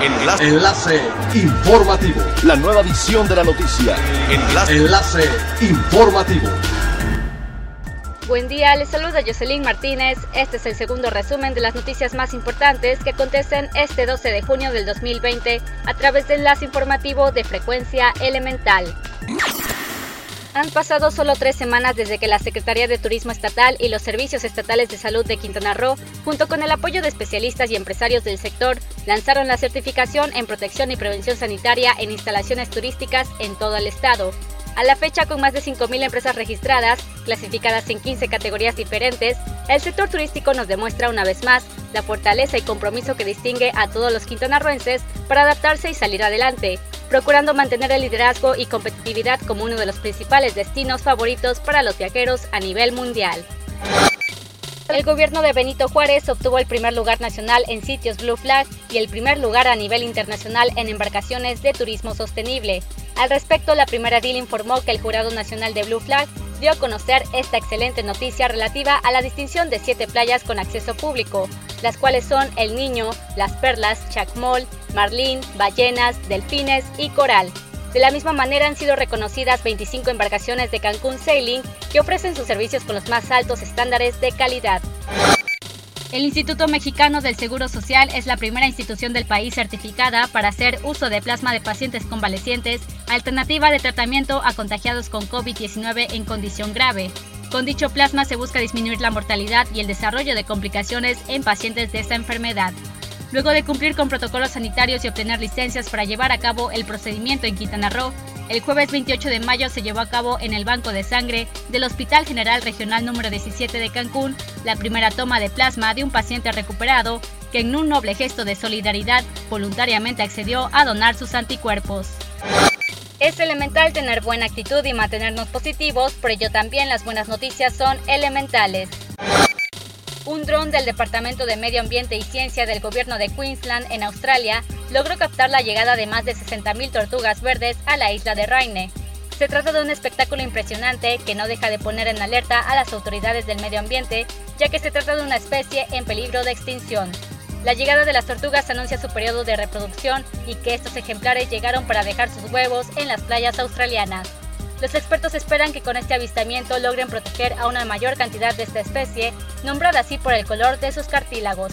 Enlace. Enlace informativo. La nueva edición de la noticia. Enlace. Enlace informativo. Buen día, les saluda Jocelyn Martínez. Este es el segundo resumen de las noticias más importantes que acontecen este 12 de junio del 2020 a través del enlace informativo de frecuencia elemental. Han pasado solo tres semanas desde que la Secretaría de Turismo Estatal y los Servicios Estatales de Salud de Quintana Roo, junto con el apoyo de especialistas y empresarios del sector, lanzaron la certificación en protección y prevención sanitaria en instalaciones turísticas en todo el estado. A la fecha, con más de 5.000 empresas registradas, clasificadas en 15 categorías diferentes, el sector turístico nos demuestra una vez más la fortaleza y compromiso que distingue a todos los quintanarroenses para adaptarse y salir adelante, procurando mantener el liderazgo y competitividad como uno de los principales destinos favoritos para los viajeros a nivel mundial. El gobierno de Benito Juárez obtuvo el primer lugar nacional en sitios Blue Flag y el primer lugar a nivel internacional en embarcaciones de turismo sostenible. Al respecto, la primera DIL informó que el Jurado Nacional de Blue Flag dio a conocer esta excelente noticia relativa a la distinción de siete playas con acceso público, las cuales son El Niño, Las Perlas, Chacmol, Marlín, Ballenas, Delfines y Coral. De la misma manera han sido reconocidas 25 embarcaciones de Cancún Sailing que ofrecen sus servicios con los más altos estándares de calidad. El Instituto Mexicano del Seguro Social es la primera institución del país certificada para hacer uso de plasma de pacientes convalecientes, alternativa de tratamiento a contagiados con COVID-19 en condición grave. Con dicho plasma se busca disminuir la mortalidad y el desarrollo de complicaciones en pacientes de esta enfermedad. Luego de cumplir con protocolos sanitarios y obtener licencias para llevar a cabo el procedimiento en Quintana Roo, el jueves 28 de mayo se llevó a cabo en el Banco de Sangre del Hospital General Regional número 17 de Cancún la primera toma de plasma de un paciente recuperado que en un noble gesto de solidaridad voluntariamente accedió a donar sus anticuerpos. Es elemental tener buena actitud y mantenernos positivos, por ello también las buenas noticias son elementales. Un dron del Departamento de Medio Ambiente y Ciencia del Gobierno de Queensland en Australia logró captar la llegada de más de 60.000 tortugas verdes a la isla de Raine. Se trata de un espectáculo impresionante que no deja de poner en alerta a las autoridades del medio ambiente, ya que se trata de una especie en peligro de extinción. La llegada de las tortugas anuncia su periodo de reproducción y que estos ejemplares llegaron para dejar sus huevos en las playas australianas. Los expertos esperan que con este avistamiento logren proteger a una mayor cantidad de esta especie, nombrada así por el color de sus cartílagos.